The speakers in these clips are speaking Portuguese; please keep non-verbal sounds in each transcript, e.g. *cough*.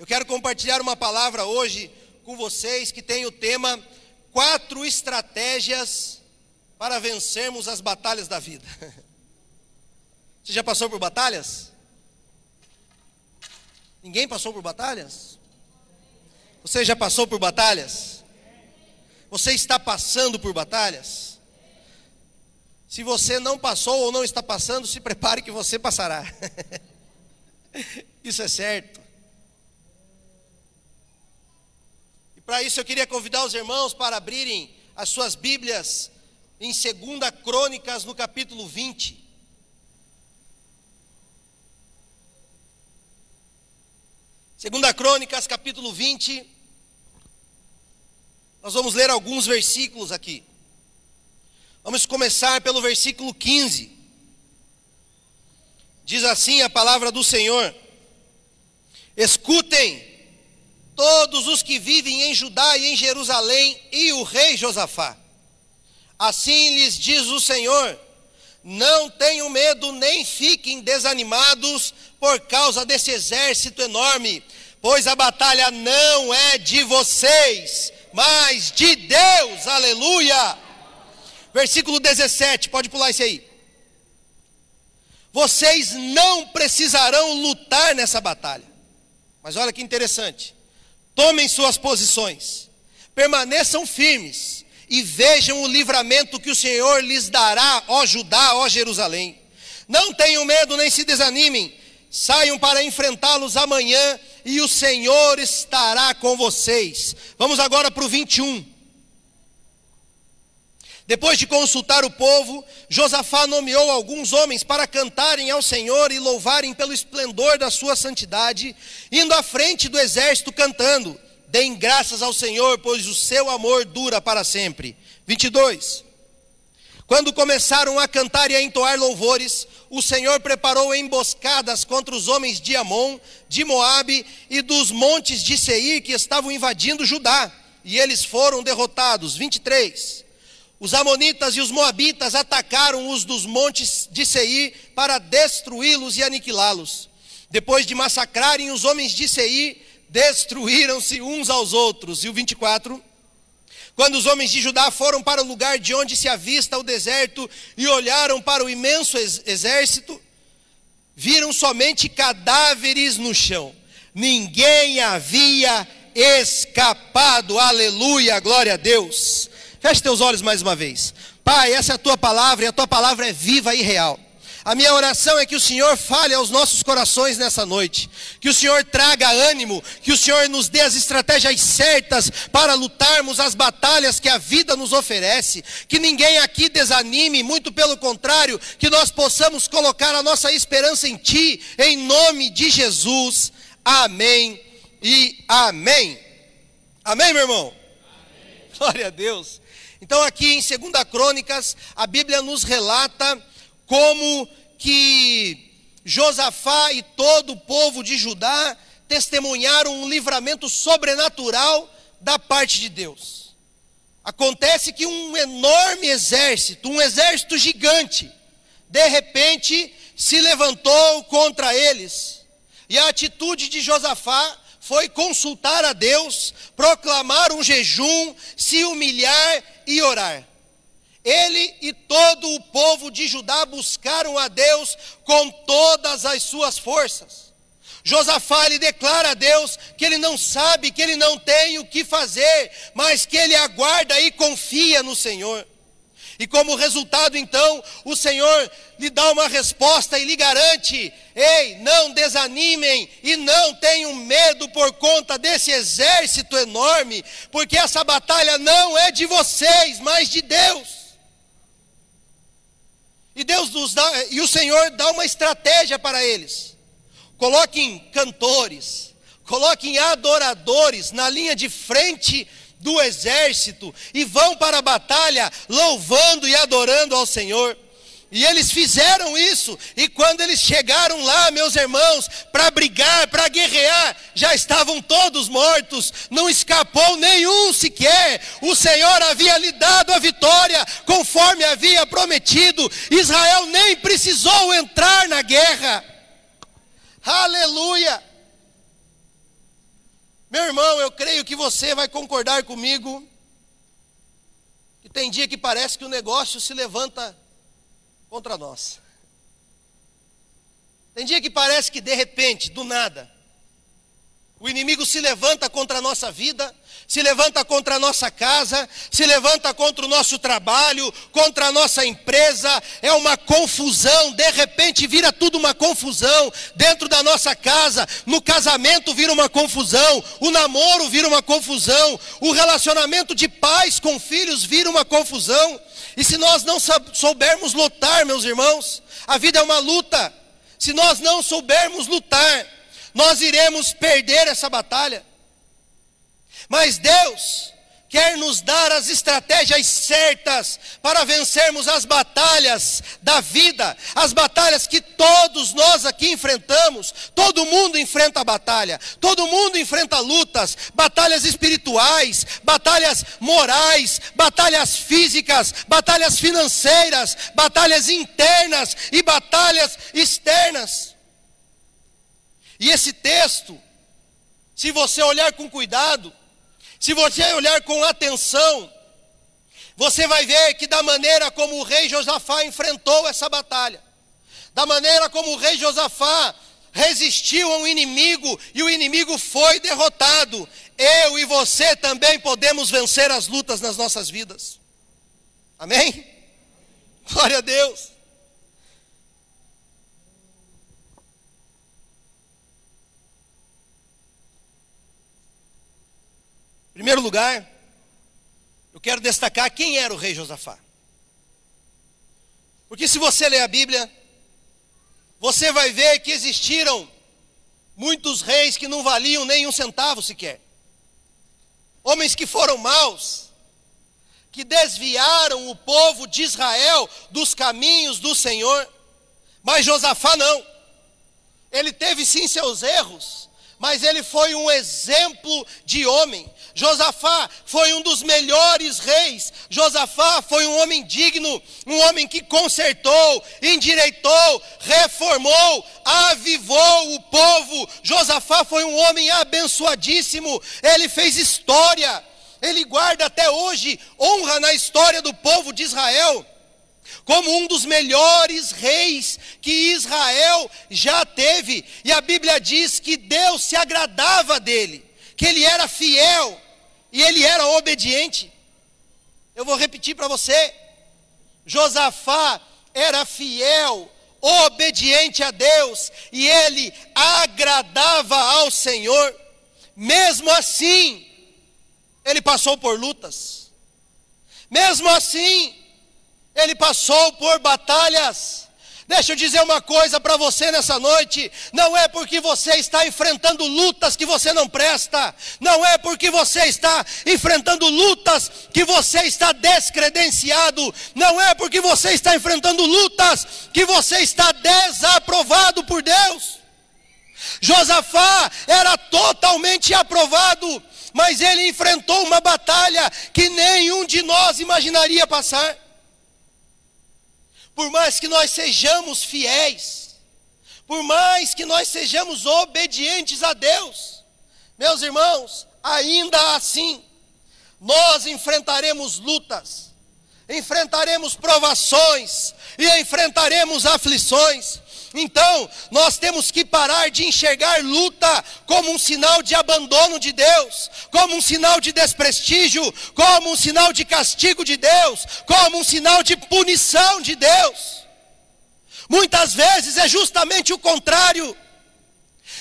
Eu quero compartilhar uma palavra hoje com vocês que tem o tema Quatro estratégias para vencermos as batalhas da vida. *laughs* Você já passou por batalhas? Ninguém passou por batalhas? Você já passou por batalhas? Você está passando por batalhas? Se você não passou ou não está passando, se prepare que você passará. *laughs* Isso é certo. Para isso eu queria convidar os irmãos para abrirem as suas Bíblias em 2 Crônicas, no capítulo 20. Segunda Crônicas, capítulo 20. Nós vamos ler alguns versículos aqui. Vamos começar pelo versículo 15. Diz assim a palavra do Senhor: Escutem todos os que vivem em Judá e em Jerusalém e o rei Josafá. Assim lhes diz o Senhor: Não tenham medo nem fiquem desanimados por causa desse exército enorme, pois a batalha não é de vocês, mas de Deus. Aleluia! Versículo 17, pode pular isso aí. Vocês não precisarão lutar nessa batalha. Mas olha que interessante. Tomem suas posições, permaneçam firmes e vejam o livramento que o Senhor lhes dará, ó Judá, ó Jerusalém. Não tenham medo nem se desanimem, saiam para enfrentá-los amanhã e o Senhor estará com vocês. Vamos agora para o 21. Depois de consultar o povo, Josafá nomeou alguns homens para cantarem ao Senhor e louvarem pelo esplendor da sua santidade, indo à frente do exército cantando: Deem graças ao Senhor, pois o seu amor dura para sempre. 22. Quando começaram a cantar e a entoar louvores, o Senhor preparou emboscadas contra os homens de Amon, de Moabe e dos montes de Seir que estavam invadindo Judá, e eles foram derrotados. 23. Os amonitas e os moabitas atacaram os dos montes de Seir para destruí-los e aniquilá-los. Depois de massacrarem os homens de Seir, destruíram-se uns aos outros. E o 24. Quando os homens de Judá foram para o lugar de onde se avista o deserto e olharam para o imenso exército, viram somente cadáveres no chão. Ninguém havia escapado. Aleluia, glória a Deus. Feche teus olhos mais uma vez. Pai, essa é a tua palavra e a tua palavra é viva e real. A minha oração é que o Senhor fale aos nossos corações nessa noite, que o Senhor traga ânimo, que o Senhor nos dê as estratégias certas para lutarmos as batalhas que a vida nos oferece, que ninguém aqui desanime, muito pelo contrário, que nós possamos colocar a nossa esperança em Ti, em nome de Jesus. Amém e amém. Amém, meu irmão? Amém. Glória a Deus. Então, aqui em 2 Crônicas, a Bíblia nos relata como que Josafá e todo o povo de Judá testemunharam um livramento sobrenatural da parte de Deus. Acontece que um enorme exército, um exército gigante, de repente se levantou contra eles. E a atitude de Josafá foi consultar a Deus, proclamar um jejum, se humilhar e orar. Ele e todo o povo de Judá buscaram a Deus com todas as suas forças. Josafá lhe declara a Deus que ele não sabe, que ele não tem o que fazer, mas que ele aguarda e confia no Senhor. E como resultado, então, o Senhor lhe dá uma resposta e lhe garante: ei, não desanimem e não tenham medo por conta desse exército enorme, porque essa batalha não é de vocês, mas de Deus. E Deus nos dá, e o Senhor dá uma estratégia para eles. Coloquem cantores, coloquem adoradores na linha de frente do exército e vão para a batalha louvando e adorando ao Senhor. E eles fizeram isso, e quando eles chegaram lá, meus irmãos, para brigar, para guerrear, já estavam todos mortos, não escapou nenhum sequer. O Senhor havia lhe dado a vitória, conforme havia prometido. Israel nem precisou entrar na guerra. Aleluia! Creio que você vai concordar comigo que tem dia que parece que o negócio se levanta contra nós. Tem dia que parece que de repente, do nada, o inimigo se levanta contra a nossa vida, se levanta contra a nossa casa, se levanta contra o nosso trabalho, contra a nossa empresa, é uma confusão, de repente vira tudo uma confusão dentro da nossa casa, no casamento vira uma confusão, o namoro vira uma confusão, o relacionamento de pais com filhos vira uma confusão, e se nós não soubermos lutar, meus irmãos, a vida é uma luta, se nós não soubermos lutar, nós iremos perder essa batalha. Mas Deus quer nos dar as estratégias certas para vencermos as batalhas da vida, as batalhas que todos nós aqui enfrentamos. Todo mundo enfrenta batalha, todo mundo enfrenta lutas, batalhas espirituais, batalhas morais, batalhas físicas, batalhas financeiras, batalhas internas e batalhas externas. E esse texto, se você olhar com cuidado, se você olhar com atenção, você vai ver que da maneira como o rei Josafá enfrentou essa batalha, da maneira como o rei Josafá resistiu a um inimigo e o inimigo foi derrotado, eu e você também podemos vencer as lutas nas nossas vidas. Amém? Glória a Deus. Primeiro lugar, eu quero destacar quem era o rei Josafá. Porque se você ler a Bíblia, você vai ver que existiram muitos reis que não valiam nem um centavo sequer. Homens que foram maus, que desviaram o povo de Israel dos caminhos do Senhor. Mas Josafá não. Ele teve sim seus erros, mas ele foi um exemplo de homem. Josafá foi um dos melhores reis. Josafá foi um homem digno, um homem que consertou, endireitou, reformou, avivou o povo. Josafá foi um homem abençoadíssimo. Ele fez história. Ele guarda até hoje honra na história do povo de Israel como um dos melhores reis que Israel já teve. E a Bíblia diz que Deus se agradava dele, que ele era fiel e ele era obediente. Eu vou repetir para você: Josafá era fiel, obediente a Deus, e ele agradava ao Senhor. Mesmo assim, ele passou por lutas. Mesmo assim, ele passou por batalhas. Deixa eu dizer uma coisa para você nessa noite: não é porque você está enfrentando lutas que você não presta, não é porque você está enfrentando lutas que você está descredenciado, não é porque você está enfrentando lutas que você está desaprovado por Deus. Josafá era totalmente aprovado, mas ele enfrentou uma batalha que nenhum de nós imaginaria passar por mais que nós sejamos fiéis, por mais que nós sejamos obedientes a Deus, meus irmãos, ainda assim, nós enfrentaremos lutas, enfrentaremos provações e enfrentaremos aflições. Então, nós temos que parar de enxergar luta como um sinal de abandono de Deus, como um sinal de desprestígio, como um sinal de castigo de Deus, como um sinal de punição de Deus. Muitas vezes é justamente o contrário.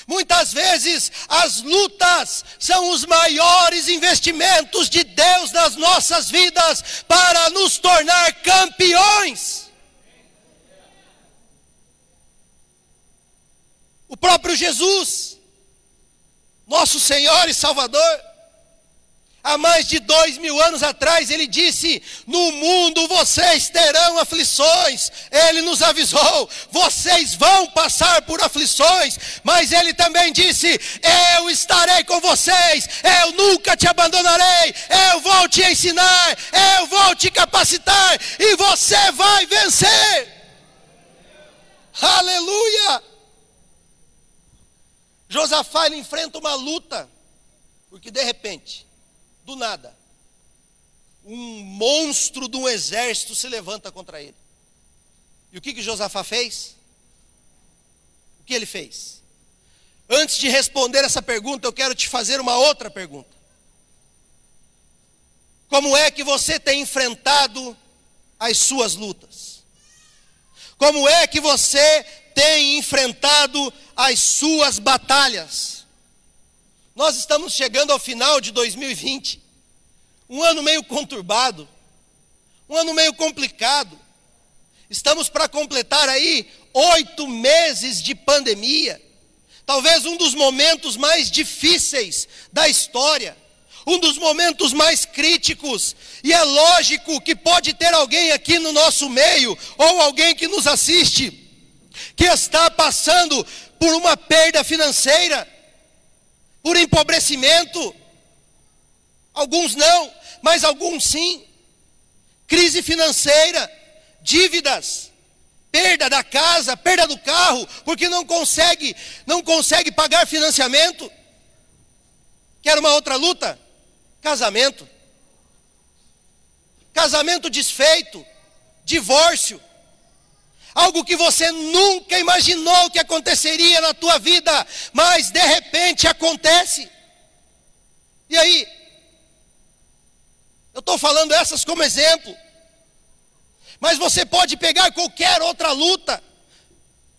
Muitas vezes as lutas são os maiores investimentos de Deus nas nossas vidas para nos tornar campeões. O próprio Jesus, nosso Senhor e Salvador, há mais de dois mil anos atrás, ele disse: No mundo vocês terão aflições. Ele nos avisou: vocês vão passar por aflições. Mas ele também disse: Eu estarei com vocês, eu nunca te abandonarei, eu vou te ensinar, eu vou te capacitar e você vai vencer. Aleluia! Josafá ele enfrenta uma luta Porque de repente, do nada, um monstro de um exército se levanta contra ele. E o que, que Josafá fez? O que ele fez? Antes de responder essa pergunta, eu quero te fazer uma outra pergunta. Como é que você tem enfrentado as suas lutas? Como é que você tem enfrentado as suas batalhas? Nós estamos chegando ao final de 2020, um ano meio conturbado, um ano meio complicado. Estamos para completar aí oito meses de pandemia, talvez um dos momentos mais difíceis da história. Um dos momentos mais críticos, e é lógico que pode ter alguém aqui no nosso meio, ou alguém que nos assiste, que está passando por uma perda financeira, por empobrecimento. Alguns não, mas alguns sim. Crise financeira, dívidas, perda da casa, perda do carro, porque não consegue, não consegue pagar financiamento. Quer uma outra luta? Casamento. Casamento desfeito, divórcio. Algo que você nunca imaginou que aconteceria na tua vida, mas de repente acontece. E aí? Eu estou falando essas como exemplo. Mas você pode pegar qualquer outra luta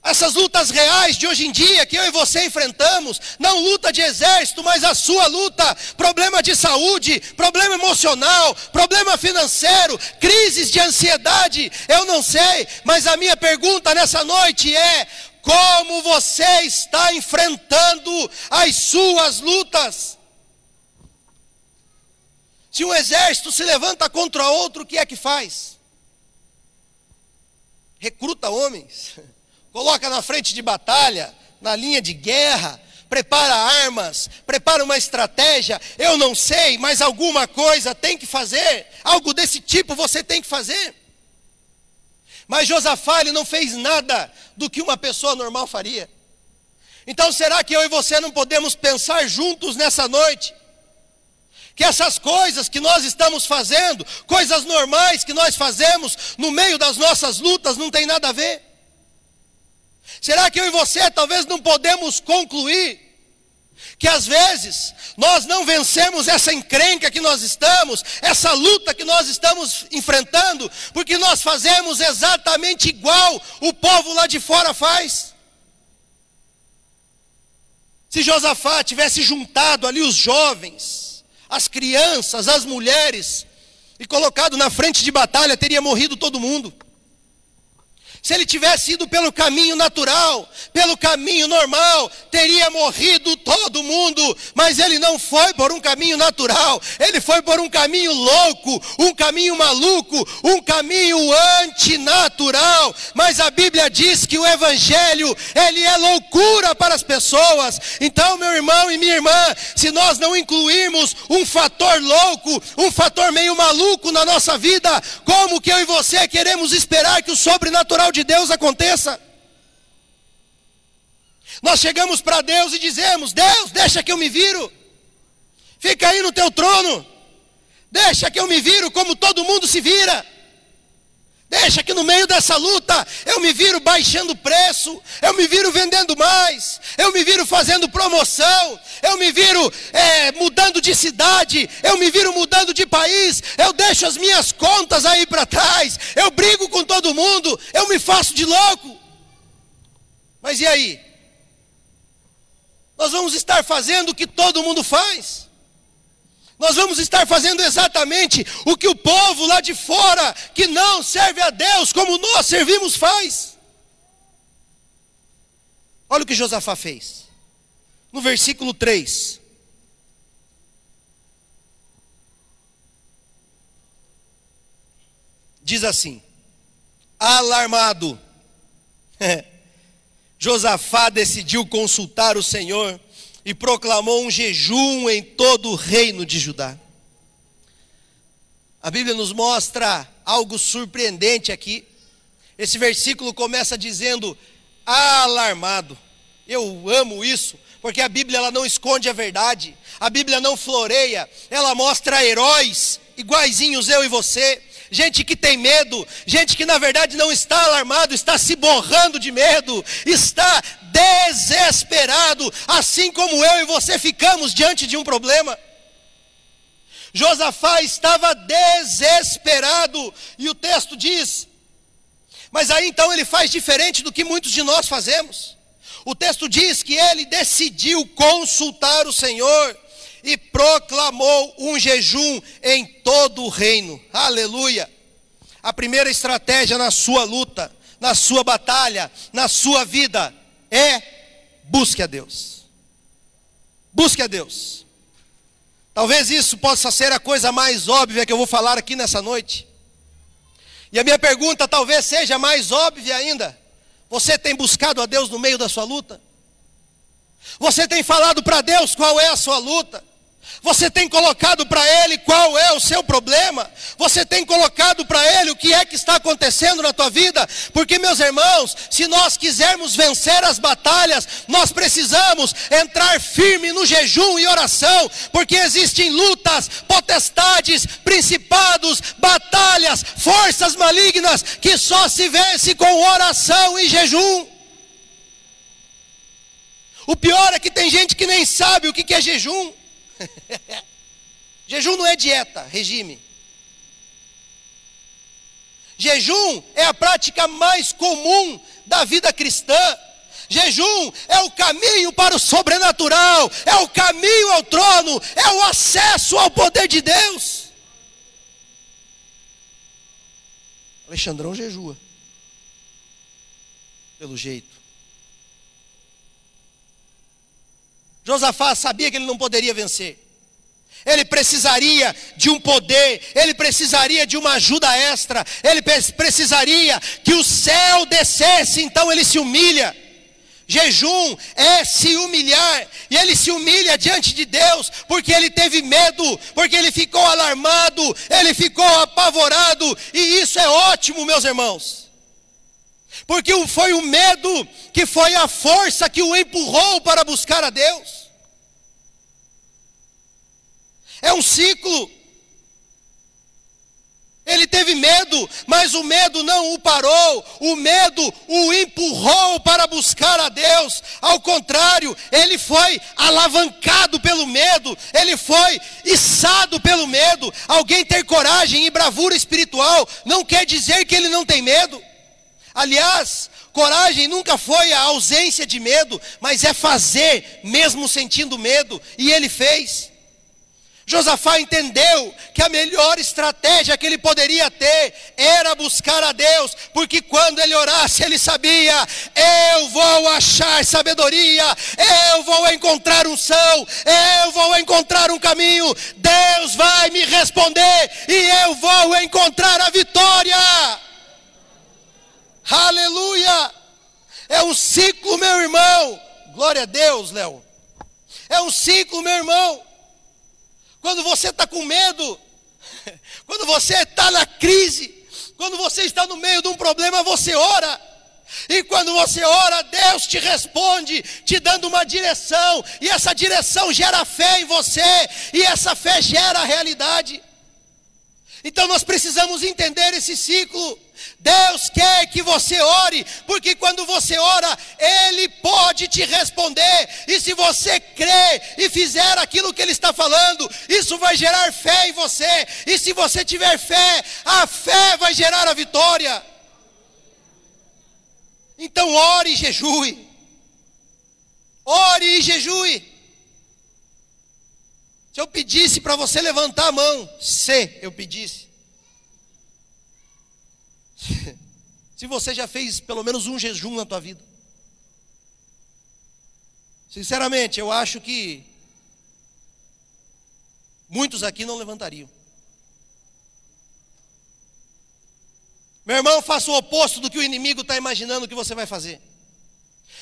essas lutas reais de hoje em dia que eu e você enfrentamos, não luta de exército, mas a sua luta, problema de saúde, problema emocional, problema financeiro, crises de ansiedade, eu não sei, mas a minha pergunta nessa noite é: como você está enfrentando as suas lutas? Se um exército se levanta contra outro, o que é que faz? Recruta homens *laughs* coloca na frente de batalha, na linha de guerra, prepara armas, prepara uma estratégia, eu não sei, mas alguma coisa tem que fazer, algo desse tipo você tem que fazer. Mas Josafá ele não fez nada do que uma pessoa normal faria. Então será que eu e você não podemos pensar juntos nessa noite? Que essas coisas que nós estamos fazendo, coisas normais que nós fazemos no meio das nossas lutas, não tem nada a ver? Será que eu e você talvez não podemos concluir que às vezes nós não vencemos essa encrenca que nós estamos, essa luta que nós estamos enfrentando, porque nós fazemos exatamente igual o povo lá de fora faz? Se Josafá tivesse juntado ali os jovens, as crianças, as mulheres, e colocado na frente de batalha, teria morrido todo mundo. Se ele tivesse ido pelo caminho natural, pelo caminho normal, teria morrido todo mundo, mas ele não foi por um caminho natural, ele foi por um caminho louco, um caminho maluco, um caminho antinatural. Mas a Bíblia diz que o evangelho, ele é loucura para as pessoas. Então, meu irmão e minha irmã, se nós não incluirmos um fator louco, um fator meio maluco na nossa vida, como que eu e você queremos esperar que o sobrenatural de Deus aconteça. Nós chegamos para Deus e dizemos: Deus, deixa que eu me viro. Fica aí no teu trono. Deixa que eu me viro como todo mundo se vira. Deixa que no meio dessa luta eu me viro baixando preço, eu me viro vendendo mais, eu me viro fazendo promoção, eu me viro é, mudando de cidade, eu me viro mudando de país, eu deixo as minhas contas aí para trás, eu brigo com todo mundo, eu me faço de louco. Mas e aí? Nós vamos estar fazendo o que todo mundo faz nós vamos estar fazendo exatamente o que o povo lá de fora, que não serve a Deus como nós servimos, faz. Olha o que Josafá fez. No versículo 3. Diz assim: Alarmado, *laughs* Josafá decidiu consultar o Senhor e proclamou um jejum em todo o reino de Judá. A Bíblia nos mostra algo surpreendente aqui. Esse versículo começa dizendo alarmado. Eu amo isso, porque a Bíblia ela não esconde a verdade, a Bíblia não floreia, ela mostra heróis iguaizinhos eu e você, gente que tem medo, gente que na verdade não está alarmado, está se borrando de medo, está desesperado, assim como eu e você ficamos diante de um problema. Josafá estava desesperado, e o texto diz: mas aí então ele faz diferente do que muitos de nós fazemos. O texto diz que ele decidiu consultar o Senhor e proclamou um jejum em todo o reino. Aleluia! A primeira estratégia na sua luta, na sua batalha, na sua vida é busque a Deus. Busque a Deus. Talvez isso possa ser a coisa mais óbvia que eu vou falar aqui nessa noite. E a minha pergunta talvez seja mais óbvia ainda. Você tem buscado a Deus no meio da sua luta? Você tem falado para Deus qual é a sua luta? Você tem colocado para Ele qual é o seu problema? Você tem colocado para Ele o que é que está acontecendo na tua vida? Porque, meus irmãos, se nós quisermos vencer as batalhas, nós precisamos entrar firme no jejum e oração, porque existem lutas, potestades, principados, batalhas, forças malignas que só se vence com oração e jejum. O pior é que tem gente que nem sabe o que é jejum. *laughs* Jejum não é dieta, regime. Jejum é a prática mais comum da vida cristã. Jejum é o caminho para o sobrenatural, é o caminho ao trono, é o acesso ao poder de Deus. Alexandrão jejua, pelo jeito. Josafá sabia que ele não poderia vencer. Ele precisaria de um poder, ele precisaria de uma ajuda extra, ele precisaria que o céu descesse, então ele se humilha. Jejum é se humilhar, e ele se humilha diante de Deus, porque ele teve medo, porque ele ficou alarmado, ele ficou apavorado, e isso é ótimo, meus irmãos, porque foi o medo que foi a força que o empurrou para buscar a Deus. É um ciclo. Ele teve medo, mas o medo não o parou, o medo o empurrou para buscar a Deus. Ao contrário, ele foi alavancado pelo medo, ele foi içado pelo medo. Alguém ter coragem e bravura espiritual não quer dizer que ele não tem medo. Aliás, coragem nunca foi a ausência de medo, mas é fazer mesmo sentindo medo, e ele fez. Josafá entendeu que a melhor estratégia que ele poderia ter era buscar a Deus, porque quando ele orasse, ele sabia: eu vou achar sabedoria, eu vou encontrar unção, eu vou encontrar um caminho, Deus vai me responder e eu vou encontrar a vitória. Aleluia! É um ciclo, meu irmão. Glória a Deus, Léo. É um ciclo, meu irmão. Quando você está com medo, *laughs* quando você está na crise, quando você está no meio de um problema, você ora. E quando você ora, Deus te responde, te dando uma direção, e essa direção gera fé em você, e essa fé gera realidade. Então nós precisamos entender esse ciclo. Deus quer que você ore, porque quando você ora, Ele pode te responder, e se você crer e fizer aquilo que Ele está falando, isso vai gerar fé em você, e se você tiver fé, a fé vai gerar a vitória. Então ore e jejue, ore e jejue. Se eu pedisse para você levantar a mão, se eu pedisse, *laughs* se você já fez pelo menos um jejum na tua vida. Sinceramente, eu acho que muitos aqui não levantariam. Meu irmão, faça o oposto do que o inimigo está imaginando que você vai fazer.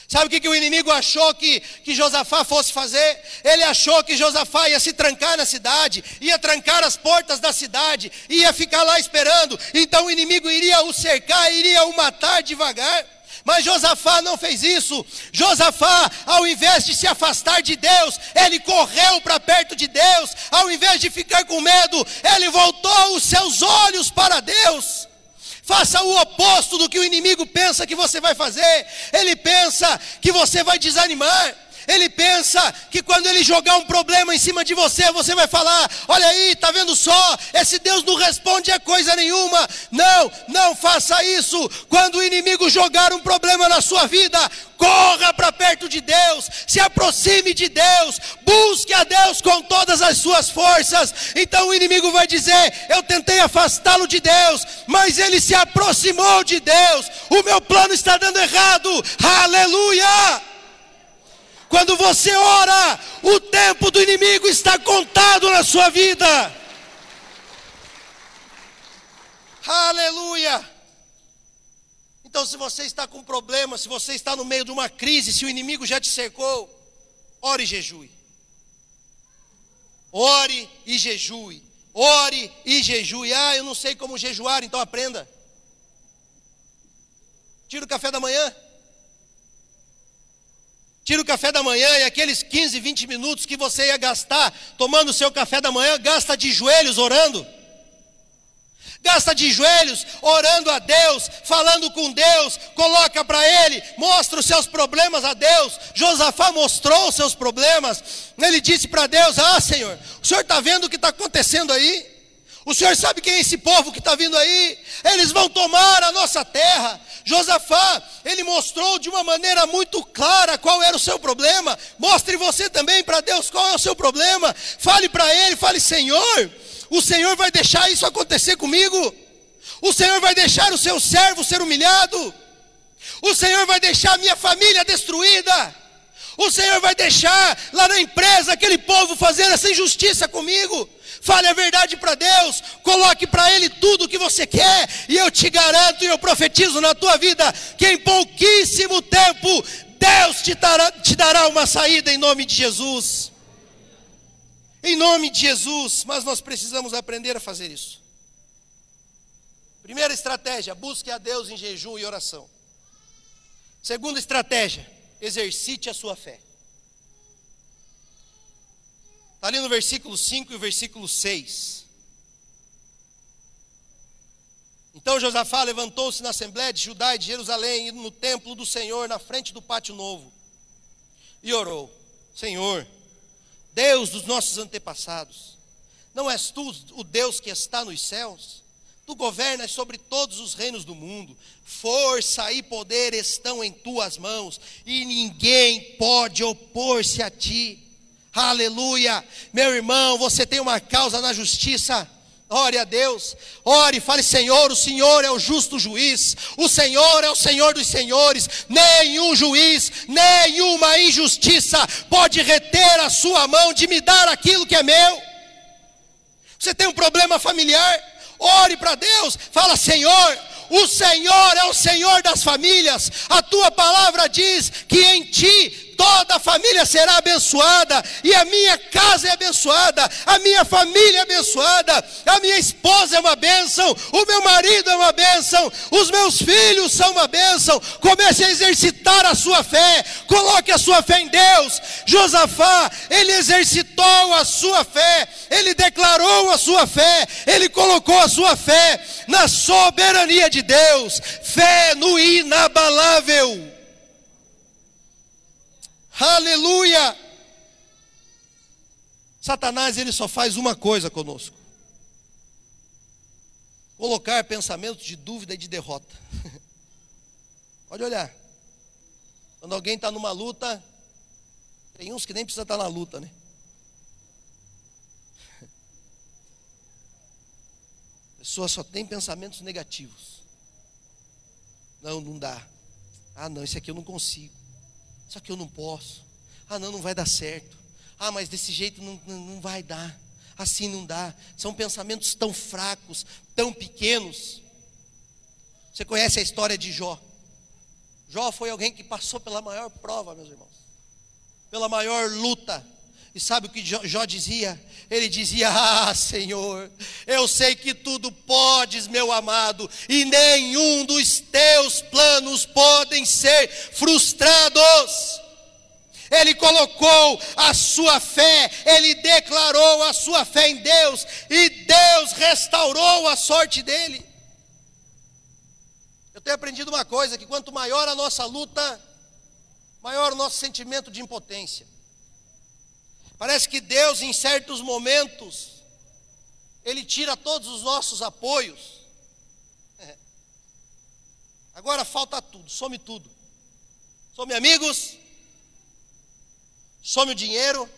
Sabe o que, que o inimigo achou que, que Josafá fosse fazer? Ele achou que Josafá ia se trancar na cidade, ia trancar as portas da cidade, ia ficar lá esperando. Então o inimigo iria o cercar, iria o matar devagar. Mas Josafá não fez isso. Josafá, ao invés de se afastar de Deus, ele correu para perto de Deus. Ao invés de ficar com medo, ele voltou os seus olhos para Deus. Faça o oposto do que o inimigo pensa que você vai fazer. Ele pensa que você vai desanimar. Ele pensa que quando ele jogar um problema em cima de você, você vai falar: Olha aí, tá vendo só? Esse Deus não responde a coisa nenhuma. Não, não faça isso. Quando o inimigo jogar um problema na sua vida, corra para perto de Deus, se aproxime de Deus, busque a Deus com todas as suas forças. Então o inimigo vai dizer: Eu tentei afastá-lo de Deus, mas ele se aproximou de Deus. O meu plano está dando errado. Aleluia! Quando você ora, o tempo do inimigo está contado na sua vida. Aleluia! Então, se você está com problema, se você está no meio de uma crise, se o inimigo já te cercou, ore e jejue. Ore e jejue. Ore e jejue. Ah, eu não sei como jejuar, então aprenda. Tira o café da manhã. Tira o café da manhã e aqueles 15, 20 minutos que você ia gastar tomando o seu café da manhã, gasta de joelhos orando. Gasta de joelhos, orando a Deus, falando com Deus, coloca para Ele, mostra os seus problemas a Deus. Josafá mostrou os seus problemas, ele disse para Deus: Ah, Senhor, o Senhor está vendo o que está acontecendo aí? O Senhor sabe quem é esse povo que está vindo aí? Eles vão tomar a nossa terra. Josafá, ele mostrou de uma maneira muito clara qual era o seu problema. Mostre você também para Deus qual é o seu problema. Fale para ele, fale: Senhor, o Senhor vai deixar isso acontecer comigo? O Senhor vai deixar o seu servo ser humilhado? O Senhor vai deixar a minha família destruída? O Senhor vai deixar lá na empresa aquele povo fazer essa injustiça comigo? Fale a verdade para Deus, coloque para Ele tudo o que você quer, e eu te garanto e eu profetizo na tua vida que em pouquíssimo tempo Deus te dará, te dará uma saída em nome de Jesus. Em nome de Jesus, mas nós precisamos aprender a fazer isso. Primeira estratégia, busque a Deus em jejum e oração. Segunda estratégia, exercite a sua fé. Está ali no versículo 5 e o versículo 6. Então Josafá levantou-se na Assembleia de Judá e de Jerusalém, no templo do Senhor, na frente do pátio novo, e orou: Senhor, Deus dos nossos antepassados, não és tu o Deus que está nos céus? Tu governas sobre todos os reinos do mundo, força e poder estão em tuas mãos, e ninguém pode opor-se a ti. Aleluia. Meu irmão, você tem uma causa na justiça. Ore a Deus, ore, fale, Senhor, o Senhor é o justo juiz, o Senhor é o Senhor dos senhores, nenhum juiz, nenhuma injustiça pode reter a sua mão de me dar aquilo que é meu. Você tem um problema familiar? Ore para Deus, fala, Senhor, o Senhor é o Senhor das famílias, a tua palavra diz que em ti toda a família será abençoada, e a minha casa é abençoada, a minha família é abençoada, a minha esposa é uma bênção, o meu marido é uma bênção, os meus filhos são uma bênção. Comece a exercitar a sua fé, coloque a sua fé em Deus. Josafá, ele exercitou a sua fé, ele declarou a sua fé, ele colocou a sua fé na soberania de Deus, fé no inabalável. Aleluia! Satanás ele só faz uma coisa conosco: colocar pensamentos de dúvida e de derrota. *laughs* Pode olhar. Quando alguém está numa luta, tem uns que nem precisa estar tá na luta, né? A *laughs* pessoa só tem pensamentos negativos. Não, não dá. Ah, não, esse aqui eu não consigo. Só que eu não posso. Ah, não, não vai dar certo. Ah, mas desse jeito não, não, não vai dar. Assim não dá. São pensamentos tão fracos, tão pequenos. Você conhece a história de Jó? Jó foi alguém que passou pela maior prova, meus irmãos, pela maior luta. E sabe o que Jó dizia? Ele dizia: *laughs* Ah, Senhor, eu sei que tudo podes, meu amado, e nenhum dos teus planos podem ser frustrados. Ele colocou a sua fé, ele declarou a sua fé em Deus, e Deus restaurou a sorte dele. Eu tenho aprendido uma coisa: que quanto maior a nossa luta, maior o nosso sentimento de impotência. Parece que Deus, em certos momentos, Ele tira todos os nossos apoios. É. Agora falta tudo, some tudo. Some amigos, some o dinheiro,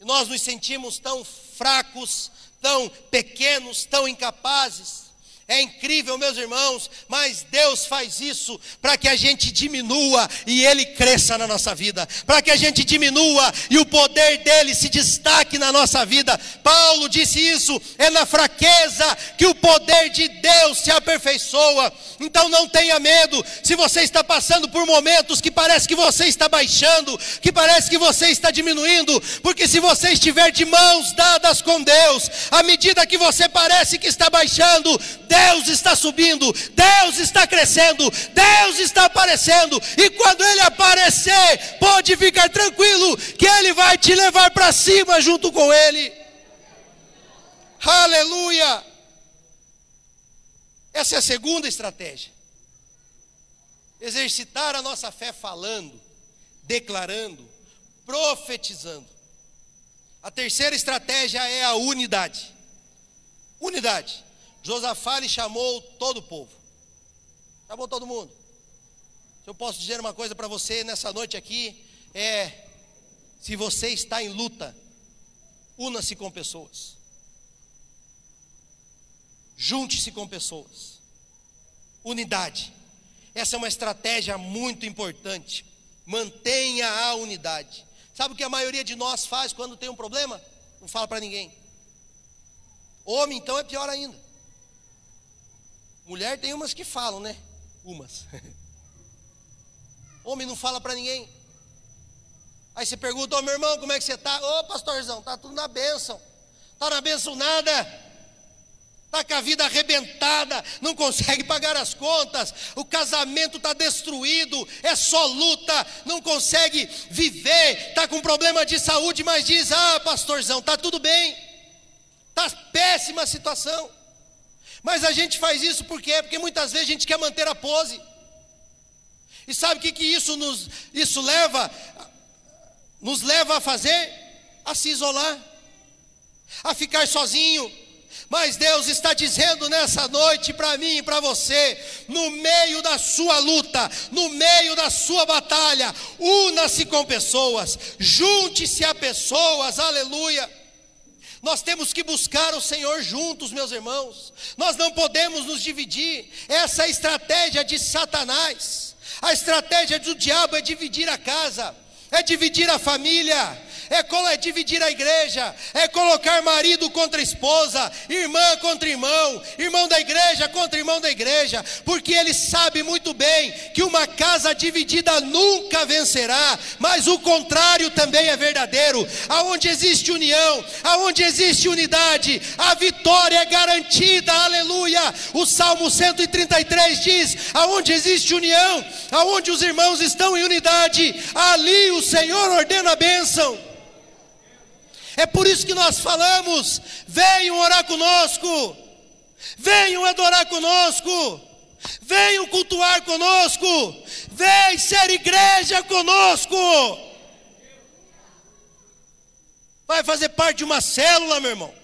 e nós nos sentimos tão fracos, tão pequenos, tão incapazes. É incrível, meus irmãos, mas Deus faz isso para que a gente diminua e Ele cresça na nossa vida, para que a gente diminua e o poder dele se destaque na nossa vida. Paulo disse isso: é na fraqueza que o poder de Deus se aperfeiçoa. Então não tenha medo, se você está passando por momentos que parece que você está baixando, que parece que você está diminuindo, porque se você estiver de mãos dadas com Deus, à medida que você parece que está baixando, Deus Deus está subindo, Deus está crescendo, Deus está aparecendo, e quando Ele aparecer, pode ficar tranquilo, que Ele vai te levar para cima junto com Ele. Aleluia! Essa é a segunda estratégia. Exercitar a nossa fé falando, declarando, profetizando. A terceira estratégia é a unidade. Unidade. Josafá lhe chamou todo o povo. Chamou todo mundo. Se eu posso dizer uma coisa para você nessa noite aqui, é: se você está em luta, una-se com pessoas. Junte-se com pessoas. Unidade. Essa é uma estratégia muito importante. Mantenha a unidade. Sabe o que a maioria de nós faz quando tem um problema? Não fala para ninguém. Homem, então, é pior ainda. Mulher tem umas que falam, né? Umas. *laughs* Homem não fala para ninguém. Aí você pergunta, ô oh, meu irmão, como é que você está? Ô oh, pastorzão, tá tudo na bênção. Tá na bênção nada. Está com a vida arrebentada, não consegue pagar as contas, o casamento está destruído, é só luta, não consegue viver, está com problema de saúde, mas diz: Ah, pastorzão, está tudo bem, está péssima a situação. Mas a gente faz isso por quê? Porque muitas vezes a gente quer manter a pose. E sabe o que, que isso nos isso leva nos leva a fazer? A se isolar, a ficar sozinho. Mas Deus está dizendo nessa noite para mim e para você, no meio da sua luta, no meio da sua batalha, una-se com pessoas, junte-se a pessoas, aleluia. Nós temos que buscar o Senhor juntos, meus irmãos. Nós não podemos nos dividir. Essa é a estratégia de Satanás. A estratégia do diabo é dividir a casa, é dividir a família, é, é dividir a igreja, é colocar marido contra esposa, irmã contra irmão, irmão da igreja contra irmão da igreja, porque ele sabe muito bem que uma casa dividida nunca vencerá, mas o contrário também é verdadeiro. Aonde existe união, aonde existe unidade, a vitória é garantida. Aleluia! O Salmo 133 diz: aonde existe união, aonde os irmãos estão em unidade, ali o Senhor ordena a bênção. É por isso que nós falamos: venham orar conosco, venham adorar conosco, venham cultuar conosco, venham ser igreja conosco. Vai fazer parte de uma célula, meu irmão.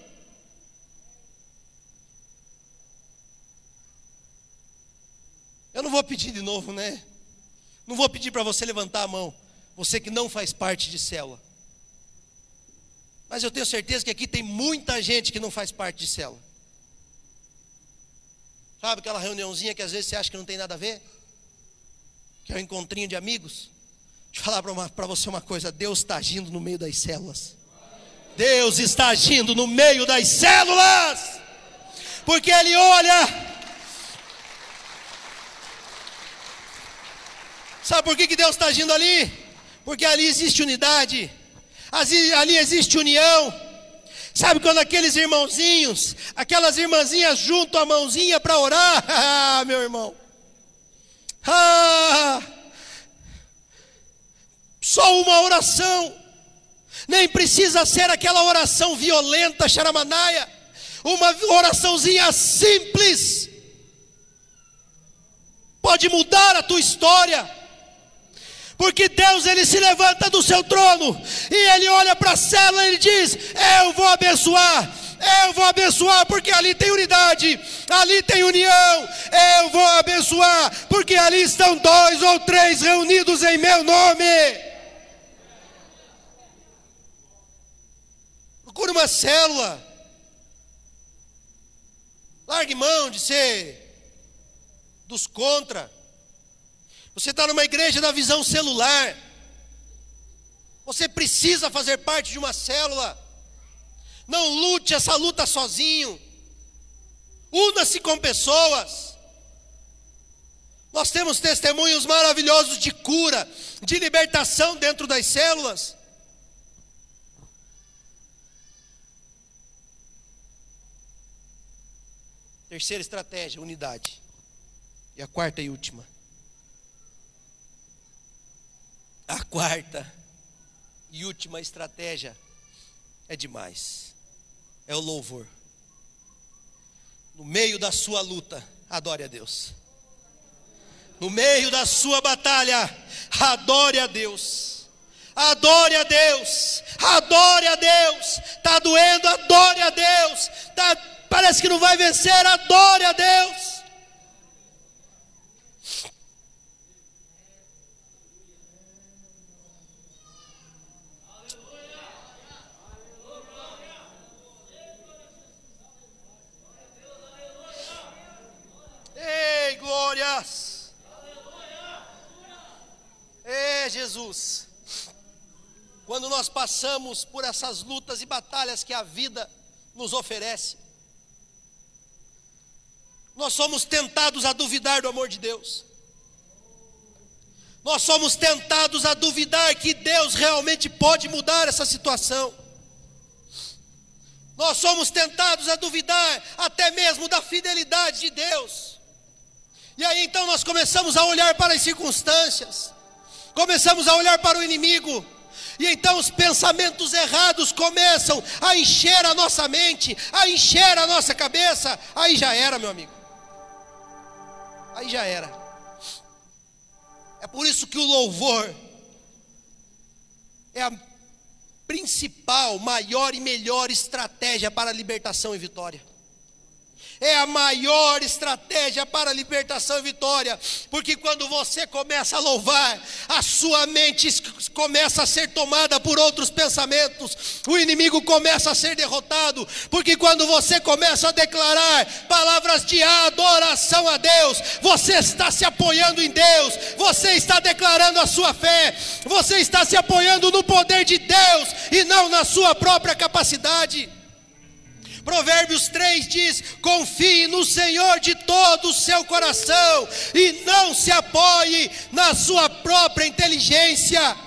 Eu não vou pedir de novo, né? Não vou pedir para você levantar a mão, você que não faz parte de célula. Mas eu tenho certeza que aqui tem muita gente que não faz parte de célula. Sabe aquela reuniãozinha que às vezes você acha que não tem nada a ver? Que é um encontrinho de amigos? Deixa eu falar para você uma coisa: Deus está agindo no meio das células. Deus está agindo no meio das células. Porque Ele olha. Sabe por que, que Deus está agindo ali? Porque ali existe unidade. Ali existe união. Sabe quando aqueles irmãozinhos, aquelas irmãzinhas juntam a mãozinha para orar? *laughs* Ah, meu irmão. Ah, só uma oração. Nem precisa ser aquela oração violenta, charamanaia. Uma oraçãozinha simples. Pode mudar a tua história. Porque Deus ele se levanta do seu trono e ele olha para a célula e ele diz: Eu vou abençoar, eu vou abençoar, porque ali tem unidade, ali tem união, eu vou abençoar, porque ali estão dois ou três reunidos em meu nome. Procure uma célula, largue mão de ser dos contra. Você está numa igreja da visão celular. Você precisa fazer parte de uma célula. Não lute essa luta sozinho. Una-se com pessoas. Nós temos testemunhos maravilhosos de cura, de libertação dentro das células. Terceira estratégia, unidade. E a quarta e última A quarta e última estratégia é demais. É o louvor. No meio da sua luta, adore a Deus. No meio da sua batalha, adore a Deus. Adore a Deus. Adore a Deus. Tá doendo, adore a Deus. Tá, parece que não vai vencer, adore a Deus. Jesus. Quando nós passamos por essas lutas e batalhas que a vida nos oferece, nós somos tentados a duvidar do amor de Deus. Nós somos tentados a duvidar que Deus realmente pode mudar essa situação. Nós somos tentados a duvidar até mesmo da fidelidade de Deus. E aí então nós começamos a olhar para as circunstâncias, começamos a olhar para o inimigo, e então os pensamentos errados começam a encher a nossa mente, a encher a nossa cabeça. Aí já era, meu amigo. Aí já era. É por isso que o louvor é a principal, maior e melhor estratégia para a libertação e vitória é a maior estratégia para libertação e vitória, porque quando você começa a louvar, a sua mente começa a ser tomada por outros pensamentos, o inimigo começa a ser derrotado, porque quando você começa a declarar palavras de adoração a Deus, você está se apoiando em Deus, você está declarando a sua fé, você está se apoiando no poder de Deus e não na sua própria capacidade. Provérbios 3 diz: confie no Senhor de todo o seu coração e não se apoie na sua própria inteligência.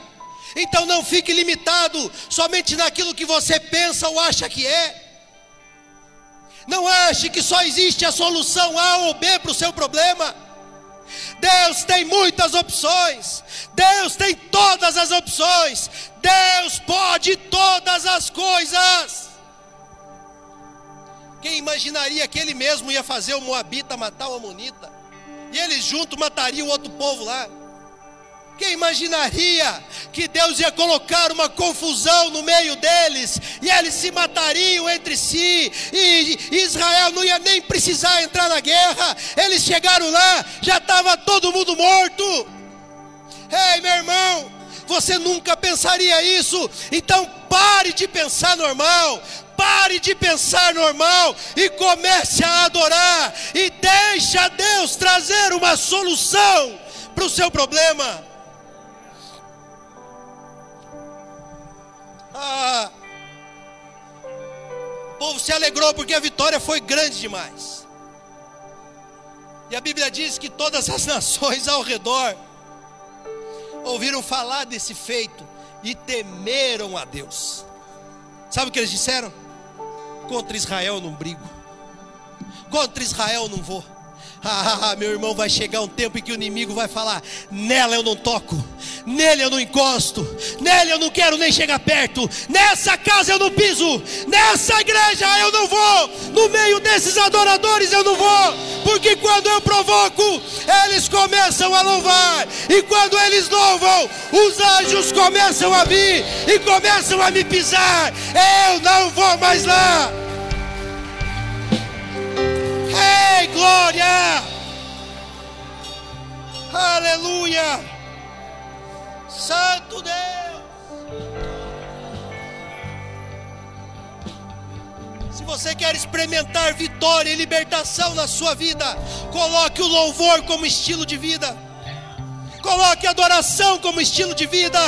Então não fique limitado somente naquilo que você pensa ou acha que é. Não ache que só existe a solução A ou B para o seu problema. Deus tem muitas opções. Deus tem todas as opções. Deus pode todas as coisas. Quem imaginaria que ele mesmo ia fazer o Moabita matar o Amonita? E eles juntos matariam o outro povo lá? Quem imaginaria que Deus ia colocar uma confusão no meio deles e eles se matariam entre si e Israel não ia nem precisar entrar na guerra? Eles chegaram lá, já estava todo mundo morto. Ei, meu irmão, você nunca pensaria isso, então pare de pensar normal, Pare de pensar normal e comece a adorar e deixa Deus trazer uma solução para o seu problema. Ah, o povo se alegrou porque a vitória foi grande demais. E a Bíblia diz que todas as *laughs* nações ao redor ouviram falar desse feito e temeram a Deus. Sabe o que eles disseram? Contra Israel não brigo, contra Israel não vou. Ah, meu irmão, vai chegar um tempo em que o inimigo vai falar: nela eu não toco, nele eu não encosto, nele eu não quero nem chegar perto, nessa casa eu não piso, nessa igreja eu não vou, no meio desses adoradores eu não vou, porque quando eu provoco, eles começam a louvar, e quando eles louvam, os anjos começam a vir e começam a me pisar, eu não vou mais lá. Ei, glória! Aleluia! Santo Deus! Se você quer experimentar vitória e libertação na sua vida, coloque o louvor como estilo de vida. Coloque a adoração como estilo de vida.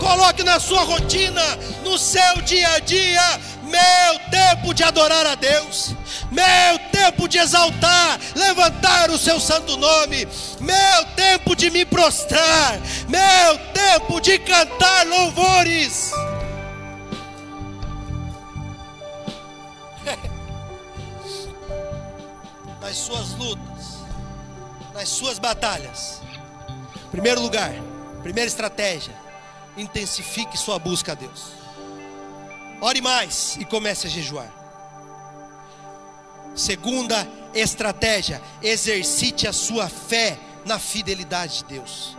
Coloque na sua rotina, no seu dia a dia, meu tempo de adorar a Deus, meu tempo de exaltar, levantar o seu santo nome, meu tempo de me prostrar, meu tempo de cantar louvores. *laughs* nas suas lutas, nas suas batalhas. Primeiro lugar, primeira estratégia, intensifique sua busca a Deus. Ore mais e comece a jejuar. Segunda estratégia: exercite a sua fé na fidelidade de Deus.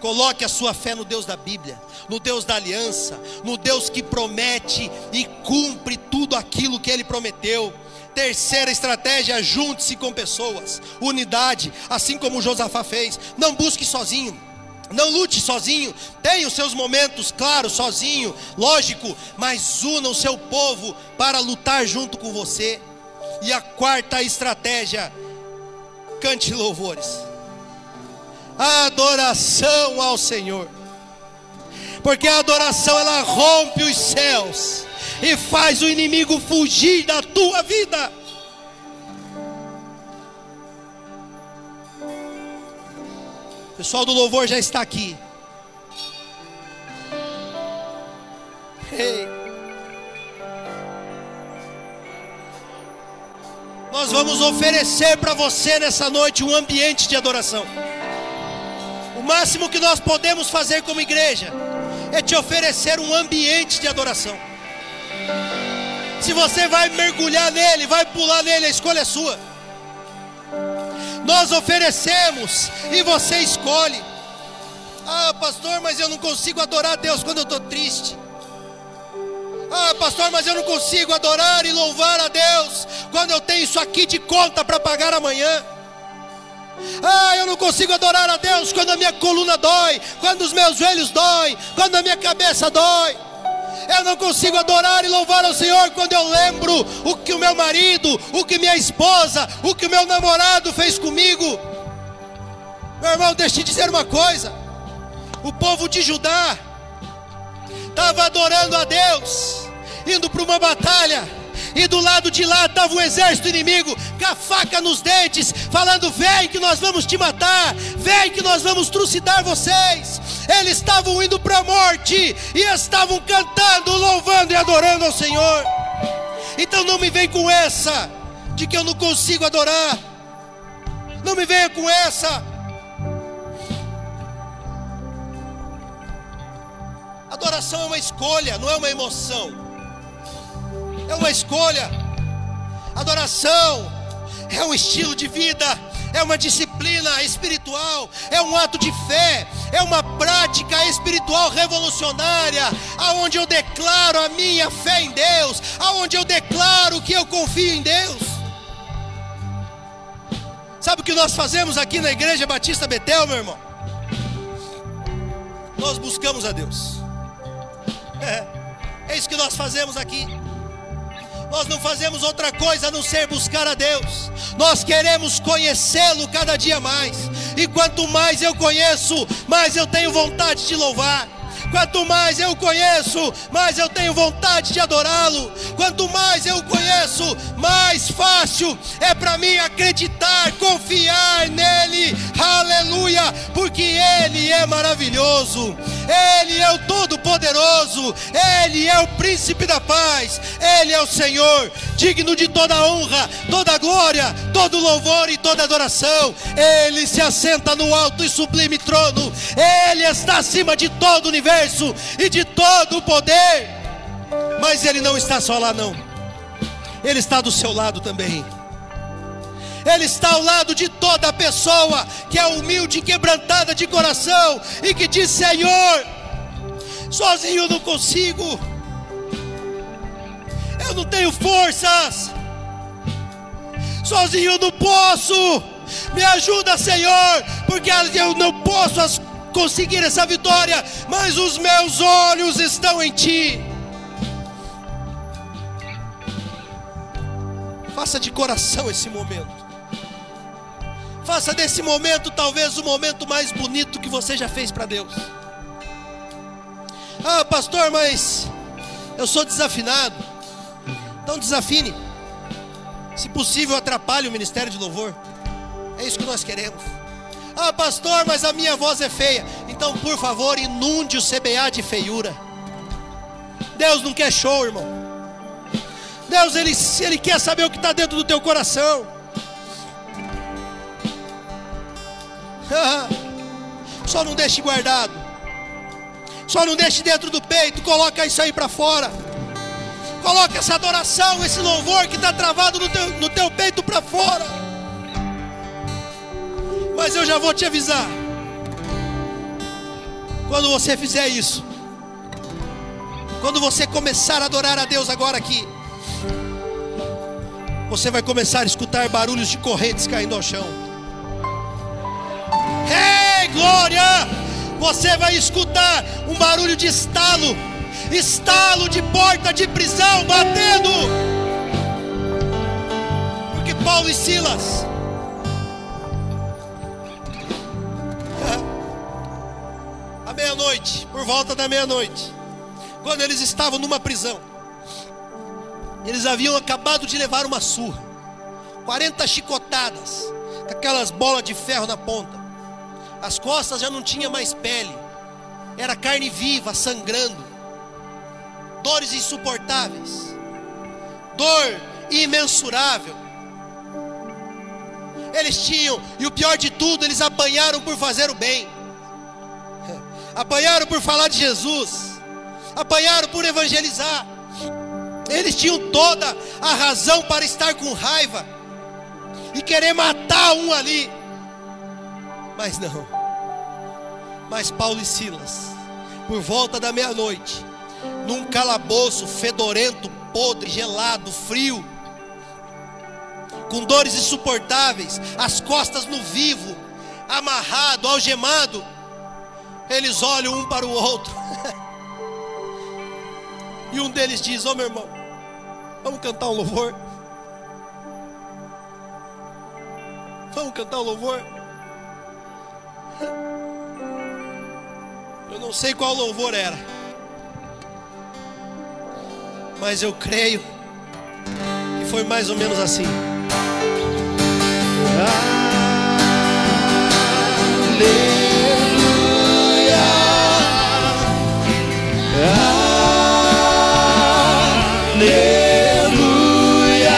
Coloque a sua fé no Deus da Bíblia, no Deus da aliança, no Deus que promete e cumpre tudo aquilo que ele prometeu. Terceira estratégia: junte-se com pessoas, unidade, assim como Josafá fez. Não busque sozinho. Não lute sozinho, tenha os seus momentos, claro, sozinho, lógico, mas una o seu povo para lutar junto com você. E a quarta estratégia, cante louvores, adoração ao Senhor, porque a adoração ela rompe os céus e faz o inimigo fugir da tua vida. O pessoal do louvor já está aqui. Hey. Nós vamos oferecer para você nessa noite um ambiente de adoração. O máximo que nós podemos fazer como igreja é te oferecer um ambiente de adoração. Se você vai mergulhar nele, vai pular nele, a escolha é sua nós oferecemos e você escolhe. Ah, pastor, mas eu não consigo adorar a Deus quando eu estou triste. Ah, pastor, mas eu não consigo adorar e louvar a Deus quando eu tenho isso aqui de conta para pagar amanhã. Ah, eu não consigo adorar a Deus quando a minha coluna dói, quando os meus joelhos dói, quando a minha cabeça dói. Eu não consigo adorar e louvar ao Senhor quando eu lembro o que o meu marido, o que minha esposa, o que o meu namorado fez comigo. Meu irmão, deixa eu te dizer uma coisa: o povo de Judá estava adorando a Deus, indo para uma batalha e do lado de lá estava o exército inimigo, com a faca nos dentes, falando: Vem que nós vamos te matar, vem que nós vamos trucidar vocês. Eles estavam indo para a morte e estavam cantando, louvando e adorando ao Senhor. Então não me vem com essa de que eu não consigo adorar. Não me venha com essa. Adoração é uma escolha, não é uma emoção é uma escolha. Adoração é um estilo de vida, é uma disciplina espiritual, é um ato de fé, é uma prática espiritual revolucionária, aonde eu declaro a minha fé em Deus, aonde eu declaro que eu confio em Deus. Sabe o que nós fazemos aqui na Igreja Batista Betel, meu irmão? Nós buscamos a Deus. É, *laughs* é isso que nós fazemos aqui. Nós não fazemos outra coisa a não ser buscar a Deus. Nós queremos conhecê-lo cada dia mais. E quanto mais eu conheço, mais eu tenho vontade de louvar. Quanto mais eu conheço, mais eu tenho vontade de adorá-lo. Quanto mais eu conheço, mais fácil é para mim acreditar, confiar nele. Aleluia, porque ele é maravilhoso. Ele é o todo-poderoso. Ele é o príncipe da paz. Ele é o Senhor, digno de toda honra, toda glória, todo louvor e toda adoração. Ele se assenta no alto e sublime trono. Ele está acima de todo o universo e de todo o poder. Mas ele não está só lá não. Ele está do seu lado também. Ele está ao lado de toda pessoa que é humilde e quebrantada de coração e que diz: Senhor, sozinho eu não consigo, eu não tenho forças, sozinho eu não posso, me ajuda, Senhor, porque eu não posso conseguir essa vitória, mas os meus olhos estão em Ti. Faça de coração esse momento. Faça desse momento talvez o momento mais bonito que você já fez para Deus. Ah, pastor, mas eu sou desafinado. Então desafine. Se possível, atrapalhe o ministério de louvor. É isso que nós queremos. Ah, pastor, mas a minha voz é feia. Então, por favor, inunde o CBA de feiura. Deus não quer show, irmão. Deus, ele, ele quer saber o que está dentro do teu coração. *laughs* Só não deixe guardado. Só não deixe dentro do peito. Coloca isso aí para fora. Coloca essa adoração, esse louvor que está travado no teu, no teu peito para fora. Mas eu já vou te avisar. Quando você fizer isso, quando você começar a adorar a Deus agora aqui, você vai começar a escutar barulhos de correntes caindo ao chão. Ei, glória! Você vai escutar um barulho de estalo, estalo de porta de prisão batendo. Porque Paulo e Silas meia-noite, por volta da meia-noite, quando eles estavam numa prisão, eles haviam acabado de levar uma surra, 40 chicotadas, com aquelas bolas de ferro na ponta. As costas já não tinha mais pele, era carne viva, sangrando, dores insuportáveis, dor imensurável. Eles tinham, e o pior de tudo, eles apanharam por fazer o bem, apanharam por falar de Jesus, apanharam por evangelizar. Eles tinham toda a razão para estar com raiva e querer matar um ali. Mas não. Mas Paulo e Silas, por volta da meia-noite, num calabouço fedorento, podre, gelado, frio, com dores insuportáveis, as costas no vivo, amarrado, algemado, eles olham um para o outro. *laughs* e um deles diz: Ô oh, meu irmão, vamos cantar um louvor? Vamos cantar um louvor? Eu não sei qual louvor era, mas eu creio que foi mais ou menos assim. Aleluia. Aleluia.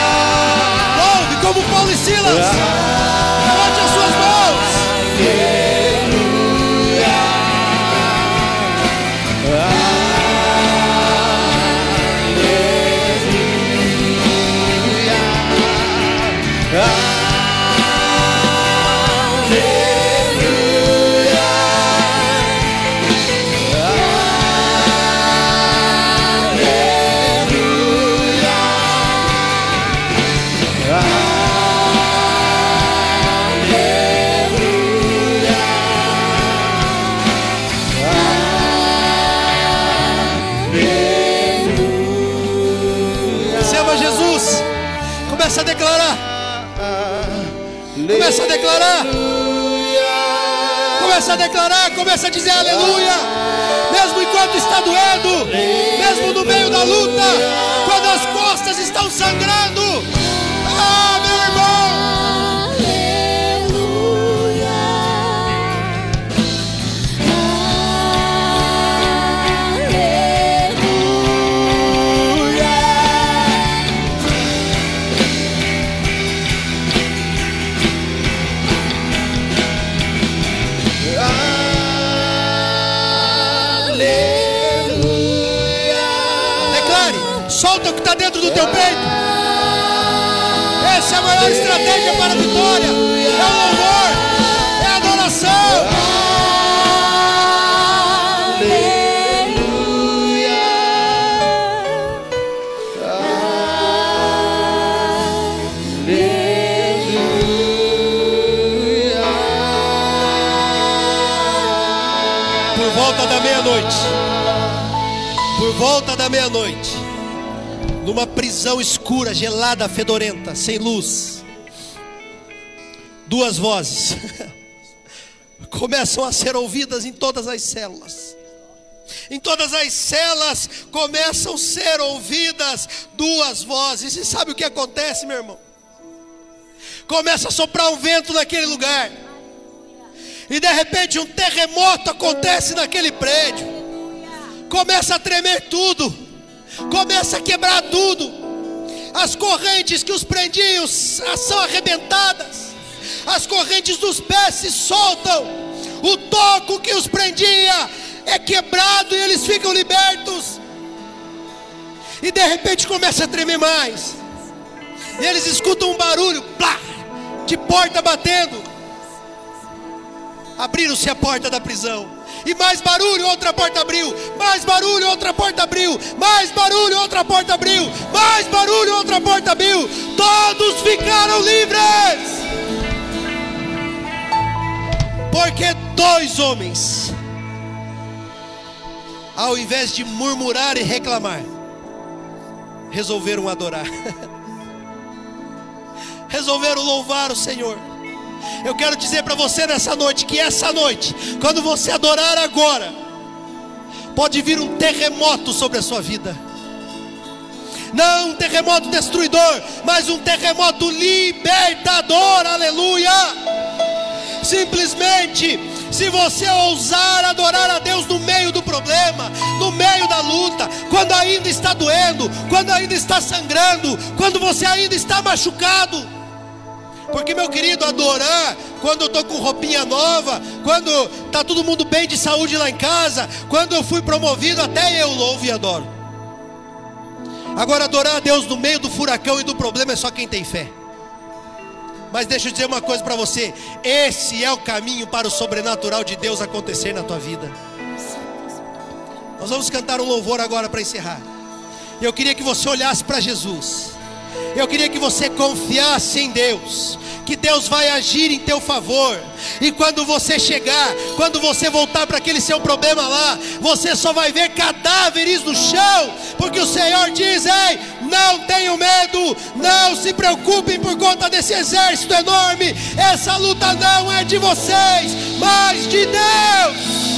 Louve como Paulo e Silas. Começa a declarar. Começa a declarar, começa a dizer aleluia. Mesmo enquanto está doendo, mesmo no meio da luta, quando as costas estão sangrando. Ah, meu irmão. Estratégia para a vitória. É o louvor, é a adoração. Por volta da meia-noite. Por volta da meia-noite. Numa prisão escura, gelada, fedorenta, sem luz. Duas vozes *laughs* começam a ser ouvidas em todas as células. Em todas as celas começam a ser ouvidas duas vozes. E sabe o que acontece, meu irmão? Começa a soprar um vento naquele lugar. E de repente um terremoto acontece naquele prédio. Começa a tremer tudo. Começa a quebrar tudo. As correntes que os prendiam são arrebentadas. As correntes dos pés se soltam. O toco que os prendia é quebrado e eles ficam libertos. E de repente começa a tremer mais. E eles escutam um barulho, plá, de porta batendo. Abriram-se a porta da prisão. E mais barulho, outra porta abriu. Mais barulho, outra porta abriu. Mais barulho, outra porta abriu. Mais barulho, outra porta abriu. Todos ficaram livres. Porque dois homens, ao invés de murmurar e reclamar, resolveram adorar. *laughs* resolveram louvar o Senhor. Eu quero dizer para você nessa noite que essa noite, quando você adorar agora, pode vir um terremoto sobre a sua vida. Não um terremoto destruidor, mas um terremoto libertador. Aleluia! Simplesmente, se você ousar adorar a Deus no meio do problema, no meio da luta, quando ainda está doendo, quando ainda está sangrando, quando você ainda está machucado, porque, meu querido, adorar, quando eu estou com roupinha nova, quando está todo mundo bem de saúde lá em casa, quando eu fui promovido, até eu louvo e adoro. Agora, adorar a Deus no meio do furacão e do problema é só quem tem fé. Mas deixa eu dizer uma coisa para você: esse é o caminho para o sobrenatural de Deus acontecer na tua vida. Nós vamos cantar um louvor agora para encerrar. Eu queria que você olhasse para Jesus. Eu queria que você confiasse em Deus, que Deus vai agir em teu favor. E quando você chegar, quando você voltar para aquele seu problema lá, você só vai ver cadáveres no chão, porque o Senhor diz: Ei, não tenham medo, não se preocupem por conta desse exército enorme. Essa luta não é de vocês, mas de Deus.